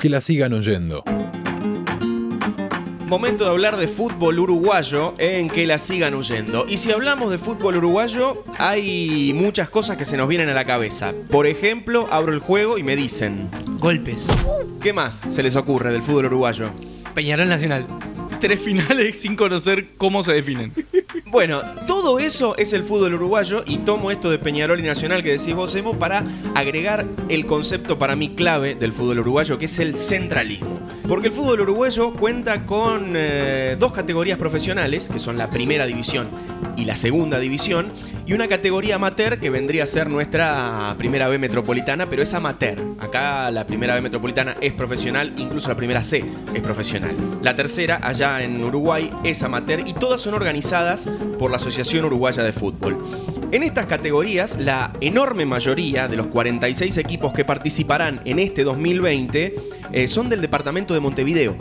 Que la sigan oyendo. Momento de hablar de fútbol uruguayo en que la sigan huyendo. Y si hablamos de fútbol uruguayo, hay muchas cosas que se nos vienen a la cabeza. Por ejemplo, abro el juego y me dicen, Golpes. ¿qué más se les ocurre del fútbol uruguayo? Peñarol Nacional. Tres finales sin conocer cómo se definen. Bueno, todo eso es el fútbol uruguayo y tomo esto de Peñarol y Nacional que decís vos, Emo, para agregar el concepto para mí clave del fútbol uruguayo, que es el centralismo. Porque el fútbol uruguayo cuenta con eh, dos categorías profesionales, que son la primera división y la segunda división, y una categoría amateur que vendría a ser nuestra primera B metropolitana, pero es amateur. Acá la primera B metropolitana es profesional, incluso la primera C es profesional. La tercera, allá en Uruguay, es amateur y todas son organizadas por la Asociación Uruguaya de Fútbol. En estas categorías, la enorme mayoría de los 46 equipos que participarán en este 2020 eh, son del departamento de Montevideo.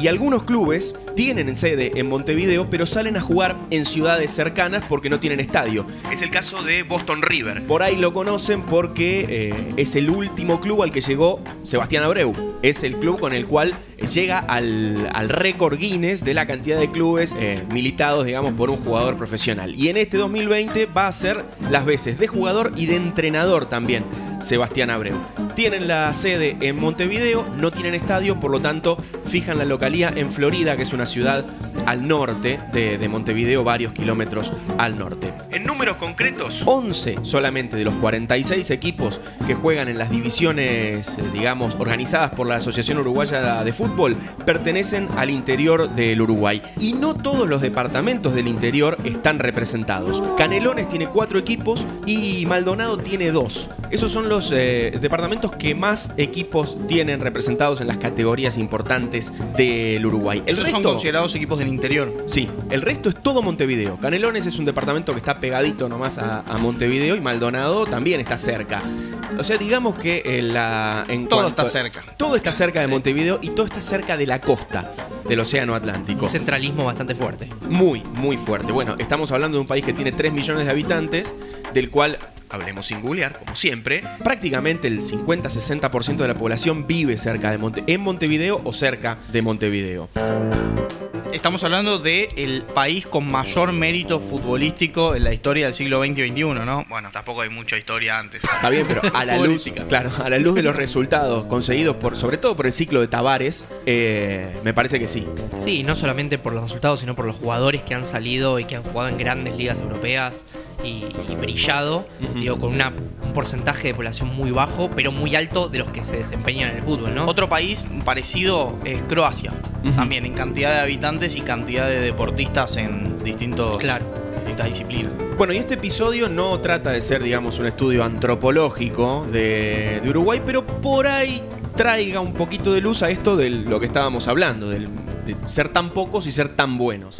Y algunos clubes tienen sede en Montevideo, pero salen a jugar en ciudades cercanas porque no tienen estadio. Es el caso de Boston River. Por ahí lo conocen porque eh, es el último club al que llegó Sebastián Abreu. Es el club con el cual llega al, al récord Guinness de la cantidad de clubes eh, militados, digamos, por un jugador profesional. Y en este 2020 va a ser las veces de jugador y de entrenador también. Sebastián Abreu. Tienen la sede en Montevideo, no tienen estadio, por lo tanto fijan la localía en Florida, que es una ciudad al norte de, de Montevideo, varios kilómetros al norte. En números concretos, 11 solamente de los 46 equipos que juegan en las divisiones, eh, digamos, organizadas por la Asociación Uruguaya de Fútbol, pertenecen al interior del Uruguay. Y no todos los departamentos del interior están representados. Canelones tiene cuatro equipos y Maldonado tiene dos. Esos son los eh, departamentos que más equipos tienen representados en las categorías importantes del Uruguay. Esos son considerados equipos del interior. Sí, el resto es todo Montevideo. Canelones es un departamento que está pegadito nomás a, a Montevideo y Maldonado también está cerca. O sea, digamos que eh, la, en Todo cuanto- está cerca. Todo está cerca de Sí. Montevideo y todo está cerca de la costa del Océano Atlántico. Un centralismo bastante fuerte. Muy, muy fuerte. Bueno, estamos hablando de un país que tiene 3 millones de habitantes, del cual, hablemos sin googlear, como siempre, prácticamente el 50-60% de la población vive cerca de Monte en Montevideo o cerca de Montevideo. Estamos hablando del el país con mayor mérito futbolístico en la historia del siglo XX y XXI, ¿no? Bueno, tampoco hay mucha historia antes. Está bien, pero a la luz, claro, a la luz de los resultados conseguidos por, sobre todo por el ciclo de Tavares, eh, me parece que sí. Sí, no solamente por los resultados, sino por los jugadores que han salido y que han jugado en grandes ligas europeas y, y brillado, digo, con una- un porcentaje de población muy bajo, pero muy alto de los que se desempeñan en el fútbol, ¿no? Otro país parecido es Croacia. También en cantidad de habitantes y cantidad de deportistas en distintos, Claro. distintas disciplinas. Bueno, y este episodio no trata de ser, digamos, un estudio antropológico de, de Uruguay, pero por ahí traiga un poquito de luz a esto de lo que estábamos hablando, del- de ser tan pocos y ser tan buenos.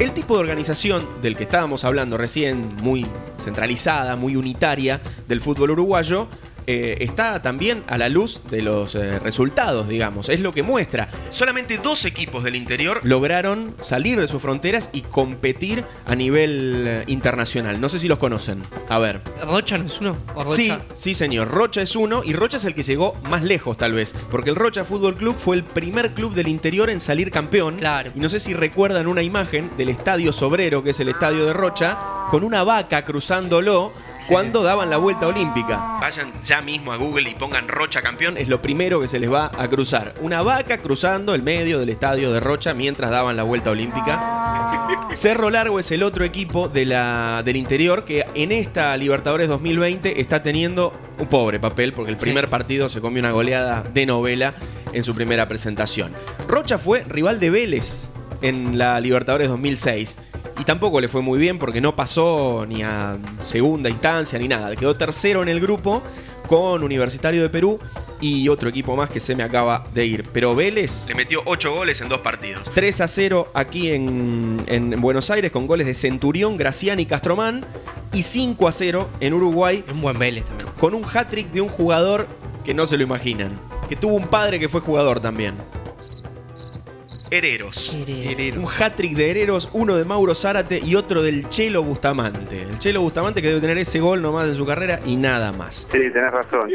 El tipo de organización del que estábamos hablando recién, muy centralizada, muy unitaria del fútbol uruguayo, eh, está también a la luz de los eh, resultados, digamos. Es lo que muestra. Solamente dos equipos del interior lograron salir de sus fronteras y competir a nivel eh, internacional. No sé si los conocen. A ver. ¿Rocha no es uno? ¿O Rocha? Sí, sí, señor. Rocha es uno y Rocha es el que llegó más lejos, tal vez. Porque el Rocha Fútbol Club fue el primer club del interior en salir campeón. Claro. Y no sé si recuerdan una imagen del estadio Sobrero, que es el estadio de Rocha, con una vaca cruzándolo cuando daban la vuelta olímpica. Vayan ya mismo a Google y pongan Rocha campeón, es lo primero que se les va a cruzar. Una vaca cruzando el medio del estadio de Rocha mientras daban la vuelta olímpica. Cerro Largo es el otro equipo de la, del interior que en esta Libertadores 2020 está teniendo un pobre papel porque el Sí. primer partido se comió una goleada de novela en su primera presentación. Rocha fue rival de Vélez en la Libertadores 2006 y tampoco le fue muy bien porque no pasó ni a segunda instancia ni nada. Quedó tercero en el grupo con Universitario de Perú y otro equipo más que se me acaba de ir. Pero Vélez le metió 8 goles en dos partidos. 3 a 0 aquí en, en Buenos Aires con goles de Centurión, Graciani y Castromán. Y 5 a 0 en Uruguay Un buen Vélez también. con un hat-trick de un jugador que no se lo imaginan. Que tuvo un padre que fue jugador también. Hereros. Un hat-trick de Hereros, uno de Mauro Zárate y otro del Chelo Bustamante. El Chelo Bustamante que debe tener ese gol nomás en su carrera y nada más. Sí, tenés razón.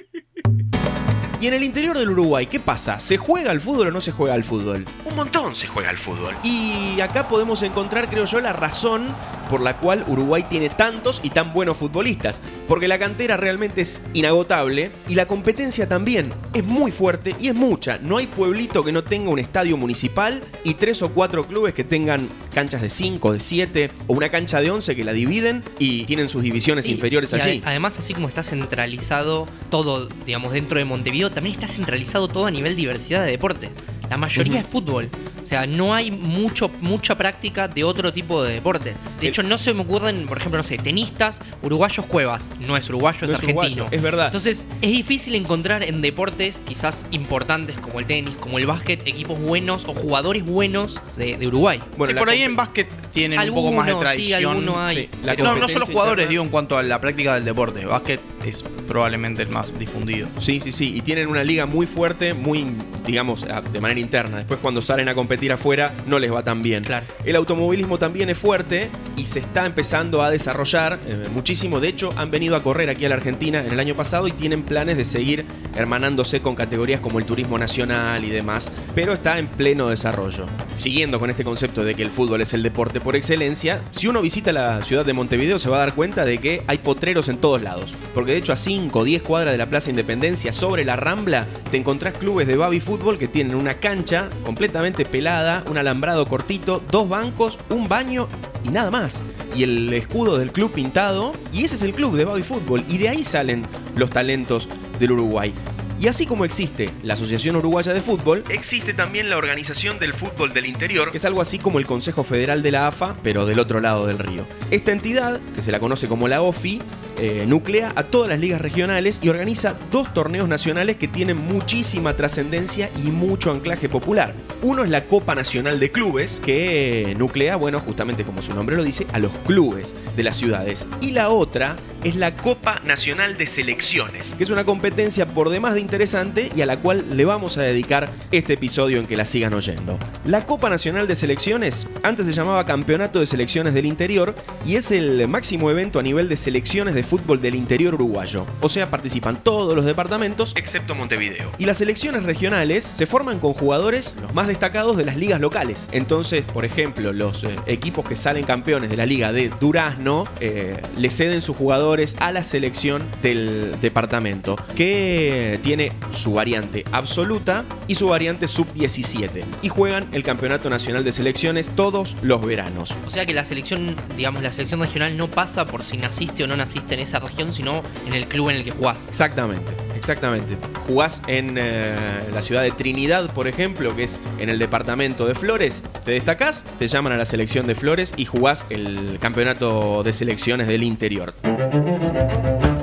Y en el interior del Uruguay, ¿qué pasa? ¿Se juega al fútbol o no se juega al fútbol? Un montón se juega al fútbol. Y acá podemos encontrar, creo yo, la razón por la cual Uruguay tiene tantos y tan buenos futbolistas. Porque la cantera realmente es inagotable y la competencia también es muy fuerte y es mucha. No hay pueblito que no tenga un estadio municipal y tres o cuatro clubes que tengan canchas de 5, de 7 o una cancha de 11 que la dividen y tienen sus divisiones Y- inferiores y allí. Además, así como está centralizado todo, digamos, dentro de Montevideo, también está centralizado todo a nivel diversidad de deporte. La mayoría es fútbol. O sea, no hay mucho, mucha práctica de otro tipo de deporte. De hecho, no se me ocurren, por ejemplo, no sé, tenistas, uruguayos cuevas. No es uruguayo, No es es argentino. uruguayo, es verdad. Entonces, es difícil encontrar en deportes quizás importantes como el tenis, como el básquet, equipos buenos o jugadores buenos de, de Uruguay. Bueno, Sí, por ahí en básquet tienen un poco más de sí, tradición. alguno hay. Sí, la pero- no, no solo jugadores, interna- digo, en cuanto a la práctica del deporte. Básquet es probablemente el más difundido. Sí, sí, sí. Y tienen una liga muy fuerte, muy, digamos, de manera interna. Después cuando salen a competir afuera no les va tan bien. Claro. El automovilismo también es fuerte y se está empezando a desarrollar eh, muchísimo. De hecho, han venido a correr aquí a la Argentina en el año pasado y tienen planes de seguir hermanándose con categorías como el turismo nacional y demás. Pero está en pleno desarrollo. Siguiendo con este concepto de que el fútbol es el deporte por excelencia, si uno visita la ciudad de Montevideo se va a dar cuenta de que hay potreros en todos lados. Porque de hecho a 5 o 10 cuadras de la Plaza Independencia, sobre la Rambla, te encontrás clubes de baby fútbol que tienen una cancha completamente pelada, un alambrado cortito, dos bancos, un baño y nada más. Y el escudo del club pintado, y ese es el club de baby fútbol. Y de ahí salen los talentos del Uruguay. Y así como existe la Asociación Uruguaya de Fútbol, existe también la Organización del Fútbol del Interior, que es algo así como el Consejo Federal de la AFA, pero del otro lado del río. Esta entidad, que se la conoce como la OFI, eh, nuclea a todas las ligas regionales y organiza dos torneos nacionales que tienen muchísima trascendencia y mucho anclaje popular. Uno es la Copa Nacional de Clubes, que eh, nuclea, bueno, justamente como su nombre lo dice, a los clubes de las ciudades. Y la otra es la Copa Nacional de Selecciones, que es una competencia por demás de interesante y a la cual le vamos a dedicar este episodio en que la sigan oyendo. La Copa Nacional de Selecciones antes se llamaba Campeonato de Selecciones del Interior y es el máximo evento a nivel de selecciones de fútbol del interior uruguayo. O sea, participan todos los departamentos excepto Montevideo. Y las selecciones regionales se forman con jugadores los más destacados de las ligas locales. Entonces, por ejemplo, los eh, equipos que salen campeones de la liga de Durazno eh, le ceden sus jugadores a la selección del departamento, que tiene su variante absoluta y su variante sub-17. Y juegan el Campeonato Nacional de Selecciones todos los veranos. O sea que la selección, digamos, la selección regional no pasa por si naciste o no naciste en esa región, sino en el club en el que jugás. Exactamente, exactamente. Jugás en eh, la ciudad de Trinidad, por ejemplo, que es en el departamento de Flores. Te destacás, te llaman a la selección de Flores y jugás el campeonato de selecciones del interior.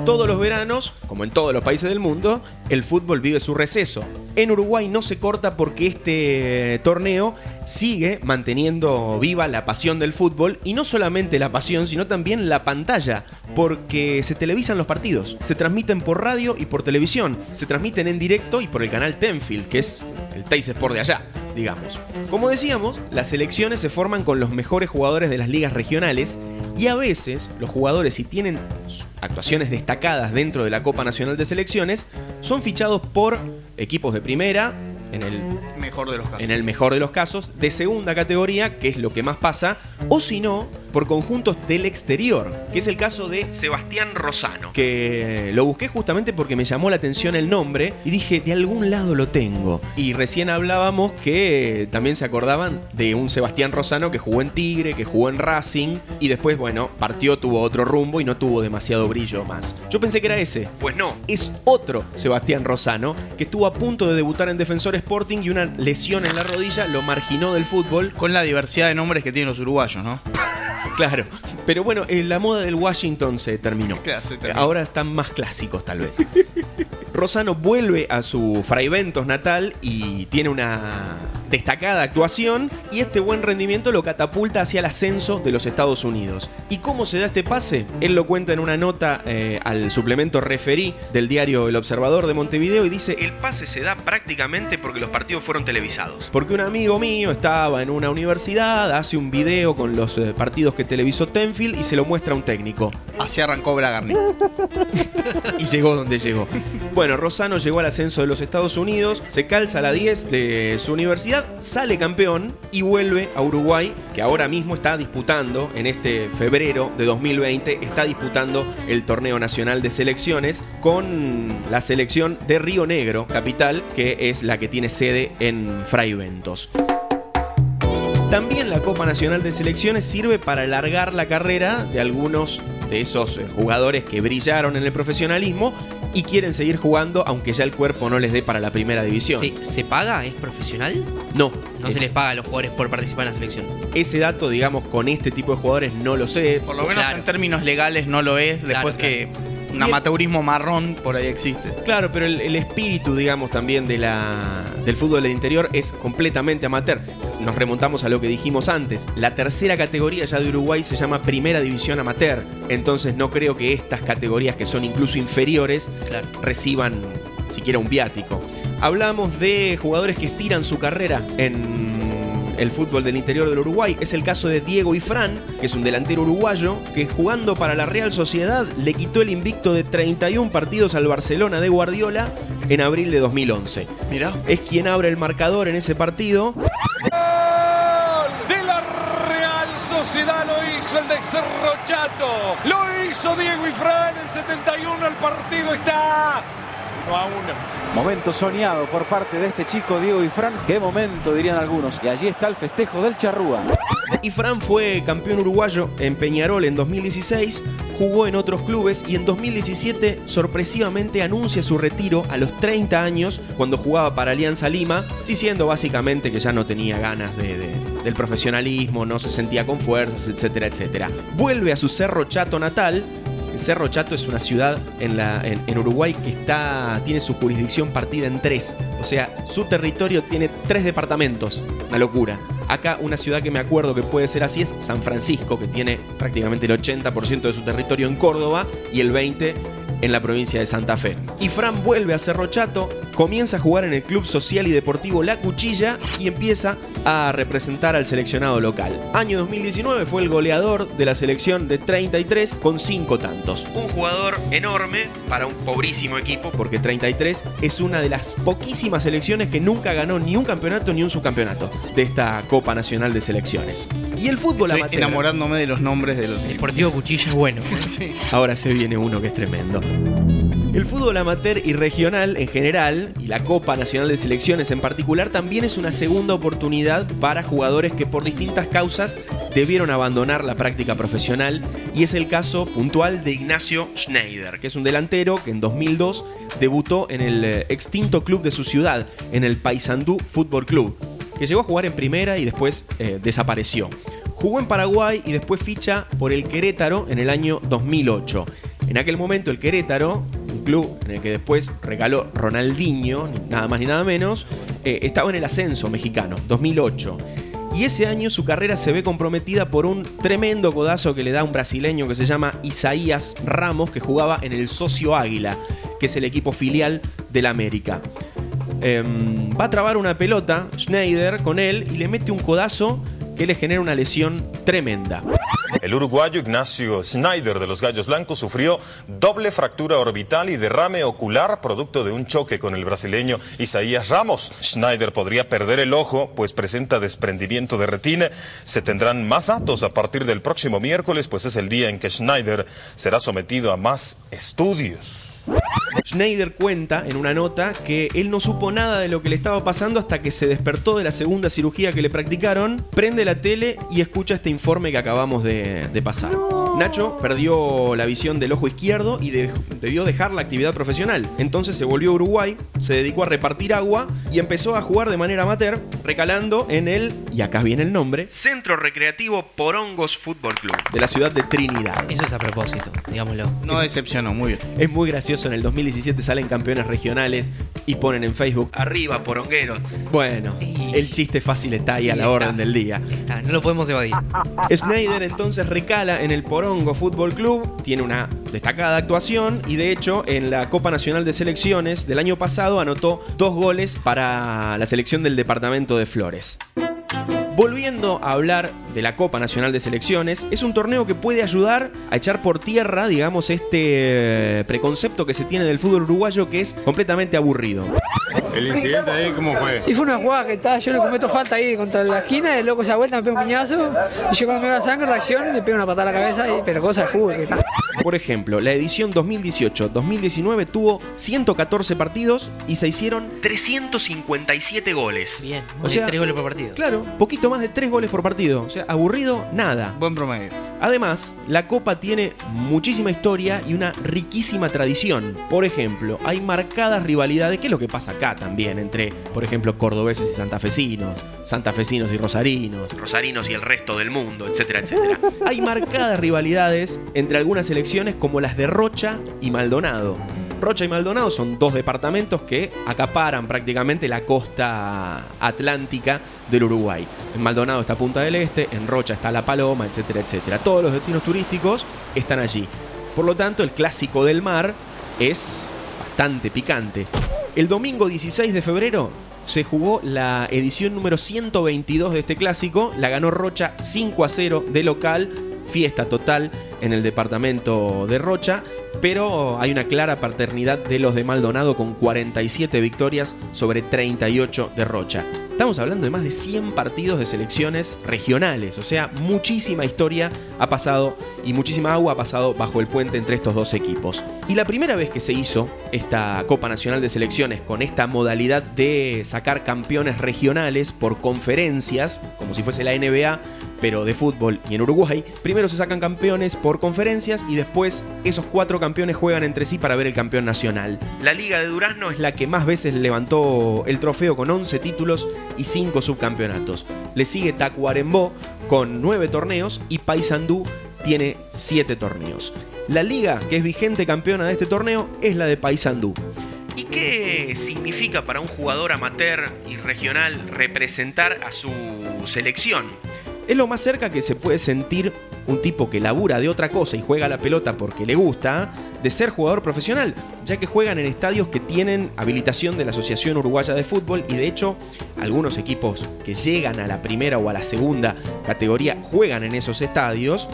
Todos los veranos, como en todos los países del mundo, el fútbol vive su receso. En Uruguay no se corta porque este torneo sigue manteniendo viva la pasión del fútbol y no solamente la pasión, sino también la pantalla, porque se televisan los partidos, se transmiten por radio y por televisión, se transmiten en directo y por el canal Tenfield, que es el Teis Sport de allá, digamos. Como decíamos, las selecciones se forman con los mejores jugadores de las ligas regionales y a veces los jugadores, si tienen actuaciones destacadas dentro de la Copa Nacional de Selecciones, son fichados por equipos de primera, en el Mejor de los casos. en el mejor de los casos, de segunda categoría, que es lo que más pasa, o si no, por conjuntos del exterior, que es el caso de Sebastián Rosano, que lo busqué justamente porque me llamó la atención el nombre y dije, de algún lado lo tengo. Y recién hablábamos que también se acordaban de un Sebastián Rosano que jugó en Tigre, que jugó en Racing, y después, bueno, partió, tuvo otro rumbo y no tuvo demasiado brillo más. Yo pensé que era ese, pues no, es otro Sebastián Rosano, que estuvo a punto de debutar en Defensor Sporting y una lesión en la rodilla lo marginó del fútbol. Con la diversidad de nombres que tienen los uruguayos, ¿no? Claro. Pero bueno, eh, la moda del Washington se terminó. Claro, se terminó. Ahora están más clásicos, tal vez. Rosano vuelve a su Fraiventos natal y tiene una destacada actuación y este buen rendimiento lo catapulta hacia el ascenso de los Estados Unidos. ¿Y cómo se da este pase? Él lo cuenta en una nota eh, al suplemento referí del diario El Observador de Montevideo y dice, el pase se da prácticamente porque los partidos fueron televisados. Porque un amigo mío estaba en una universidad, hace un video con los eh, partidos que televisó Tenfield y se lo muestra a un técnico. Así arrancó Bragarni. y llegó donde llegó. Bueno, Rosano llegó al ascenso de los Estados Unidos, se calza la 10 de su universidad, sale campeón y vuelve a Uruguay, que ahora mismo está disputando, en este febrero de 2020, está disputando el torneo nacional de selecciones con la selección de Río Negro, capital, que es la que tiene sede en Fray Ventos. También la Copa Nacional de Selecciones sirve para alargar la carrera de algunos de esos eh, jugadores que brillaron en el profesionalismo y quieren seguir jugando aunque ya el cuerpo no les dé para la primera división. ¿Se, se paga? ¿Es profesional? No. No es- se les paga a los jugadores por participar en la selección. Ese dato, digamos, con este tipo de jugadores no lo sé. Por lo menos Claro. en términos legales no lo es, después Claro, que un amateurismo marrón por ahí existe. Claro, pero el, el espíritu, digamos, también de la, del fútbol del interior es completamente amateur. Nos remontamos a lo que dijimos antes. La tercera categoría ya de Uruguay se llama Primera División Amateur. Entonces no creo que estas categorías, que son incluso inferiores, Claro. reciban siquiera un viático. Hablamos de jugadores que estiran su carrera en el fútbol del interior del Uruguay. Es el caso de Diego Ifrán, que es un delantero uruguayo, que jugando para la Real Sociedad le quitó el invicto de 31 partidos al Barcelona de Guardiola en abril de 2011. Mirá. Es quien abre el marcador en ese partido de la Real Sociedad lo hizo el de Cerro Chato. Lo hizo Diego Ifrán en 71. El partido está 1 a 1. Momento soñado por parte de este chico Diego Ifrán. Qué momento, dirían algunos. Y allí está el festejo del Charrúa. Y Fran fue campeón uruguayo en Peñarol en 2016, jugó en otros clubes y en 2017 sorpresivamente anuncia su retiro a los 30 años cuando jugaba para Alianza Lima, diciendo básicamente que ya no tenía ganas de- de- del profesionalismo, no se sentía con fuerzas, etcétera, etcétera. Vuelve a su Cerro Chato natal. El Cerro Chato es una ciudad en, la, en Uruguay que está, tiene su jurisdicción partida en tres. O sea, su territorio tiene tres departamentos. Una locura. Acá una ciudad que me acuerdo que puede ser así es San Francisco, que tiene prácticamente el 80% de su territorio en Córdoba y el 20% en la provincia de Santa Fe. Y Fran vuelve a Cerro Chato, comienza a jugar en el Club Social y Deportivo La Cuchilla y empieza a representar al seleccionado local. Año 2019 fue el goleador de la selección de 33 con 5 tantos. Un jugador enorme para un pobrísimo equipo porque 33 es una de las poquísimas selecciones que nunca ganó ni un campeonato ni un subcampeonato de esta Copa Nacional de Selecciones. Y el fútbol Estoy amateur. enamorándome de los nombres de los. Deportivo Cuchillo es bueno. Ahora se viene uno que es tremendo. El fútbol amateur y regional en general, y la Copa Nacional de Selecciones en particular, también es una segunda oportunidad para jugadores que por distintas causas debieron abandonar la práctica profesional, y es el caso puntual de Ignacio Schneider, que es un delantero que en 2002 debutó en el eh, extinto club de su ciudad, en el Paysandú Fútbol Club, que llegó a jugar en primera y después eh, desapareció. Jugó en Paraguay y después ficha por el Querétaro en el año 2008. En aquel momento el Querétaro, club en el que después regaló Ronaldinho, nada más ni nada menos, eh, estaba en el ascenso mexicano, 2008. Y ese año su carrera se ve comprometida por un tremendo codazo que le da un brasileño que se llama Isaías Ramos, que jugaba en el Socio Águila, que es el equipo filial del América. Em, va a trabar una pelota Schneider con él y le mete un codazo que le genera una lesión tremenda. El uruguayo Ignacio Schneider de los Gallos Blancos sufrió doble fractura orbital y derrame ocular producto de un choque con el brasileño Isaías Ramos. Schneider podría perder el ojo, pues presenta desprendimiento de retina. Se tendrán más datos a partir del próximo miércoles, pues es el día en que Schneider será sometido a más estudios. Schneider cuenta en una nota que él no supo nada de lo que le estaba pasando hasta que se despertó de la segunda cirugía que le practicaron, prende la tele y escucha este informe que acabamos de, de pasar. Nacho perdió la visión del ojo izquierdo y de- debió dejar la actividad profesional. Entonces se volvió a Uruguay, se dedicó a repartir agua y empezó a jugar de manera amateur, recalando en el, y acá viene el nombre, Centro Recreativo Porongos Fútbol Club, de la ciudad de Trinidad. Eso es a propósito, digámoslo. No decepcionó, muy bien. Es muy gracioso, en el 2017 salen campeones regionales y ponen en Facebook, arriba, porongueros. Bueno, Y- el chiste fácil está ahí a la orden del día. Está, no lo podemos evadir. Schneider entonces recala en el Porongo Fútbol Club, tiene una destacada actuación y de hecho en la Copa Nacional de Selecciones del año pasado anotó dos goles para la selección del departamento de Flores. Volviendo a hablar de la Copa Nacional de Selecciones, es un torneo que puede ayudar a echar por tierra, digamos, este eh, preconcepto que se tiene del fútbol uruguayo que es completamente aburrido. ¿El incidente ahí cómo fue? Y fue una jugada que está, yo le cometo falta ahí contra la esquina, el loco se da vuelta, me pega un piñazo, y yo cuando me da sangre reacciono y le pego una patada a la cabeza, y, pero cosa de fútbol que está. Por ejemplo, la edición 2018-2019 tuvo 114 partidos y se hicieron 357 goles. Bien, O sea, tres goles por partido. Claro, poquito más de 3 goles por partido. O sea, aburrido, nada. Buen promedio. Además, la Copa tiene muchísima historia y una riquísima tradición. Por ejemplo, hay marcadas rivalidades, que es lo que pasa acá también, entre, por ejemplo, cordobeses y santafesinos, santafesinos y rosarinos, rosarinos y el resto del mundo, etcétera, etcétera. Hay marcadas rivalidades entre algunas como las de Rocha y Maldonado. Rocha y Maldonado son dos departamentos que acaparan prácticamente la costa atlántica del Uruguay. En Maldonado está Punta del Este, en Rocha está La Paloma, etcétera, etcétera. Todos los destinos turísticos están allí. Por lo tanto, el clásico del mar es bastante picante. El domingo 16 de febrero se jugó la edición número 122 de este clásico. La ganó Rocha 5 a 0 de local. Fiesta total en el departamento de Rocha. Pero hay una clara paternidad de los de Maldonado con 47 victorias sobre 38 de Rocha. Estamos hablando de más de 100 partidos de selecciones regionales, o sea, muchísima historia ha pasado y muchísima agua ha pasado bajo el puente entre estos dos equipos. Y la primera vez que se hizo esta Copa Nacional de Selecciones con esta modalidad de sacar campeones regionales por conferencias, como si fuese la NBA, pero de fútbol y en Uruguay, primero se sacan campeones por conferencias y después esos cuatro campeones juegan entre sí para ver el campeón nacional. La Liga de Durazno es la que más veces levantó el trofeo con 11 títulos y 5 subcampeonatos. Le sigue Tacuarembó con 9 torneos y Paysandú tiene 7 torneos. La liga que es vigente campeona de este torneo es la de Paysandú. ¿Y qué significa para un jugador amateur y regional representar a su selección? Es lo más cerca que se puede sentir un tipo que labura de otra cosa y juega la pelota porque le gusta, de ser jugador profesional, ya que juegan en estadios que tienen habilitación de la Asociación Uruguaya de Fútbol y de hecho algunos equipos que llegan a la primera o a la segunda categoría juegan en esos estadios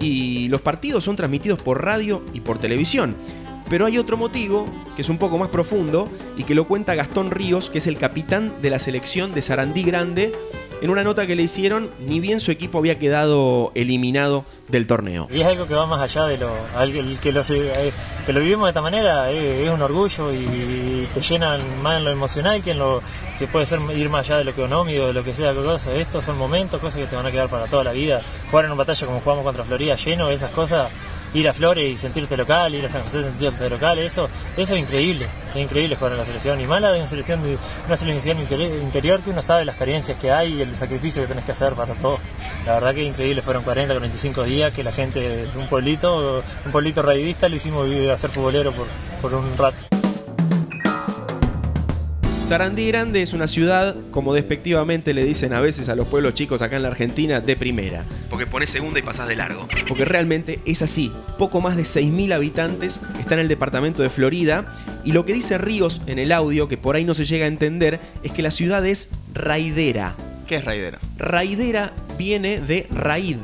y los partidos son transmitidos por radio y por televisión. Pero hay otro motivo, que es un poco más profundo, y que lo cuenta Gastón Ríos, que es el capitán de la selección de Sarandí Grande, en una nota que le hicieron, ni bien su equipo había quedado eliminado del torneo. Y es algo que va más allá de lo. al- que lo, eh, que lo vivimos de esta manera, eh, es un orgullo y te llenan más en lo emocional que en lo que puede ser ir más allá de lo económico, de lo que sea, cosa. Estos son momentos, cosas que te van a quedar para toda la vida. Jugar en una batalla como jugamos contra Florida lleno, esas cosas. Ir a Flores y sentirte local, ir a San José y sentirte local, eso, eso es increíble, es increíble jugar en la selección. Y mala de una selección, de, una selección interi- interior que uno sabe las carencias que hay y el sacrificio que tenés que hacer para todo. La verdad que es increíble, fueron 40, 45 días que la gente de un pueblito, un pueblito raidista, lo hicimos vivir a ser futbolero por, por un rato. Sarandí Grande es una ciudad, como despectivamente le dicen a veces a los pueblos chicos acá en la Argentina, de primera. Porque pones segunda y pasás de largo. Porque realmente es así. Poco más de 6.000 habitantes está en el departamento de Florida. Y lo que dice Ríos en el audio, que por ahí no se llega a entender, es que la ciudad es raidera. ¿Qué es Raidera? Raidera viene de raíd.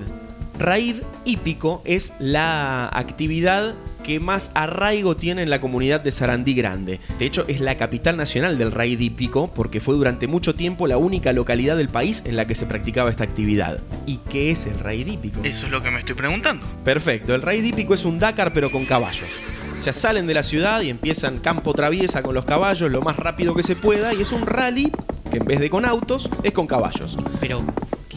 Raíd hípico es la actividad que más arraigo tiene en la comunidad de Sarandí Grande. De hecho, es la capital nacional del raid hípico porque fue durante mucho tiempo la única localidad del país en la que se practicaba esta actividad. ¿Y qué es el raid hípico? Eso es lo que me estoy preguntando. Perfecto, el raid hípico es un Dakar pero con caballos. O sea, salen de la ciudad y empiezan campo traviesa con los caballos lo más rápido que se pueda y es un rally que en vez de con autos es con caballos. Pero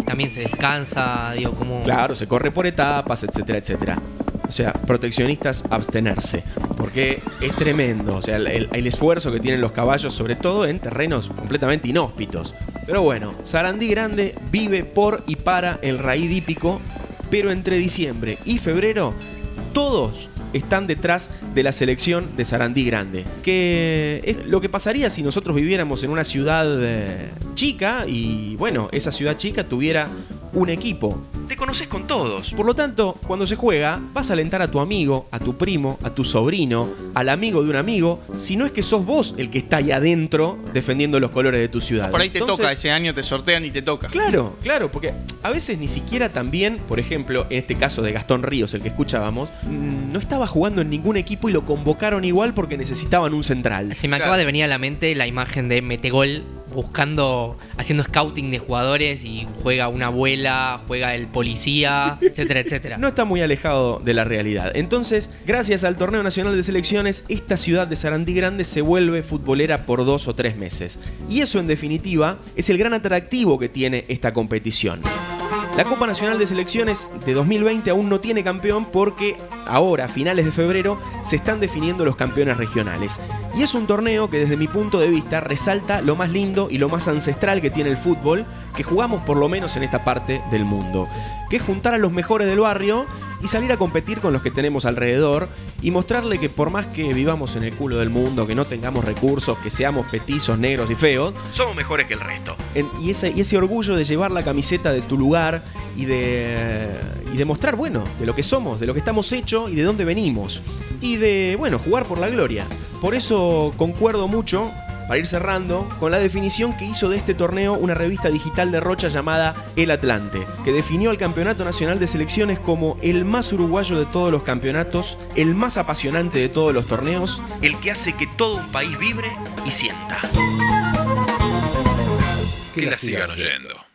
también se descansa, digo, como... Claro, se corre por etapas, etcétera, etcétera. O sea, proteccionistas, abstenerse. Porque es tremendo. O sea, el, esfuerzo que tienen los caballos, sobre todo en terrenos completamente inhóspitos. Pero bueno, Sarandí Grande vive por y para el raíz hípico. Pero entre diciembre y febrero, todos están detrás de la selección de Sarandí Grande. Que es lo que pasaría si nosotros viviéramos en una ciudad eh, chica y, bueno, esa ciudad chica tuviera un equipo. Te conoces con todos. Por lo tanto, cuando se juega, vas a alentar a tu amigo, a tu primo, a tu sobrino, al amigo de un amigo, si no es que sos vos el que está ahí adentro defendiendo los colores de tu ciudad. Por ahí te Entonces, toca, ese año te sortean y te toca. Claro, claro, porque a veces ni siquiera también, por ejemplo, en este caso de Gastón Ríos, el que escuchábamos, mm, no estaba jugando en ningún equipo y lo convocaron igual porque necesitaban un central. Se me acaba de venir a la mente la imagen de Metegol buscando, haciendo scouting de jugadores y juega una abuela, juega el policía, etcétera, etcétera. No está muy alejado de la realidad. Entonces, gracias al Torneo Nacional de Selecciones, esta ciudad de Sarandí Grande se vuelve futbolera por dos o tres meses. Y eso, en definitiva, es el gran atractivo que tiene esta competición. La Copa Nacional de Selecciones de 2020 aún no tiene campeón porque ahora, a finales de febrero, se están definiendo los campeones regionales. Y es un torneo que desde mi punto de vista resalta lo más lindo y lo más ancestral que tiene el fútbol, que jugamos por lo menos en esta parte del mundo. Que es juntar a los mejores del barrio y salir a competir con los que tenemos alrededor y mostrarle que por más que vivamos en el culo del mundo, que no tengamos recursos, que seamos petizos, negros y feos, Somos mejores que el resto. en- y, ese, y ese orgullo de llevar la camiseta de tu lugar y de, y de mostrar, bueno, de lo que somos, de lo que estamos hechos y de dónde venimos. Y de, bueno, jugar por la gloria. Por eso concuerdo mucho, para ir cerrando, con la definición que hizo de este torneo una revista digital de Rocha llamada El Atlante, que definió al Campeonato Nacional de Selecciones como el más uruguayo de todos los campeonatos, el más apasionante de todos los torneos, El que hace que todo un país vibre y sienta. Que la sigan oyendo.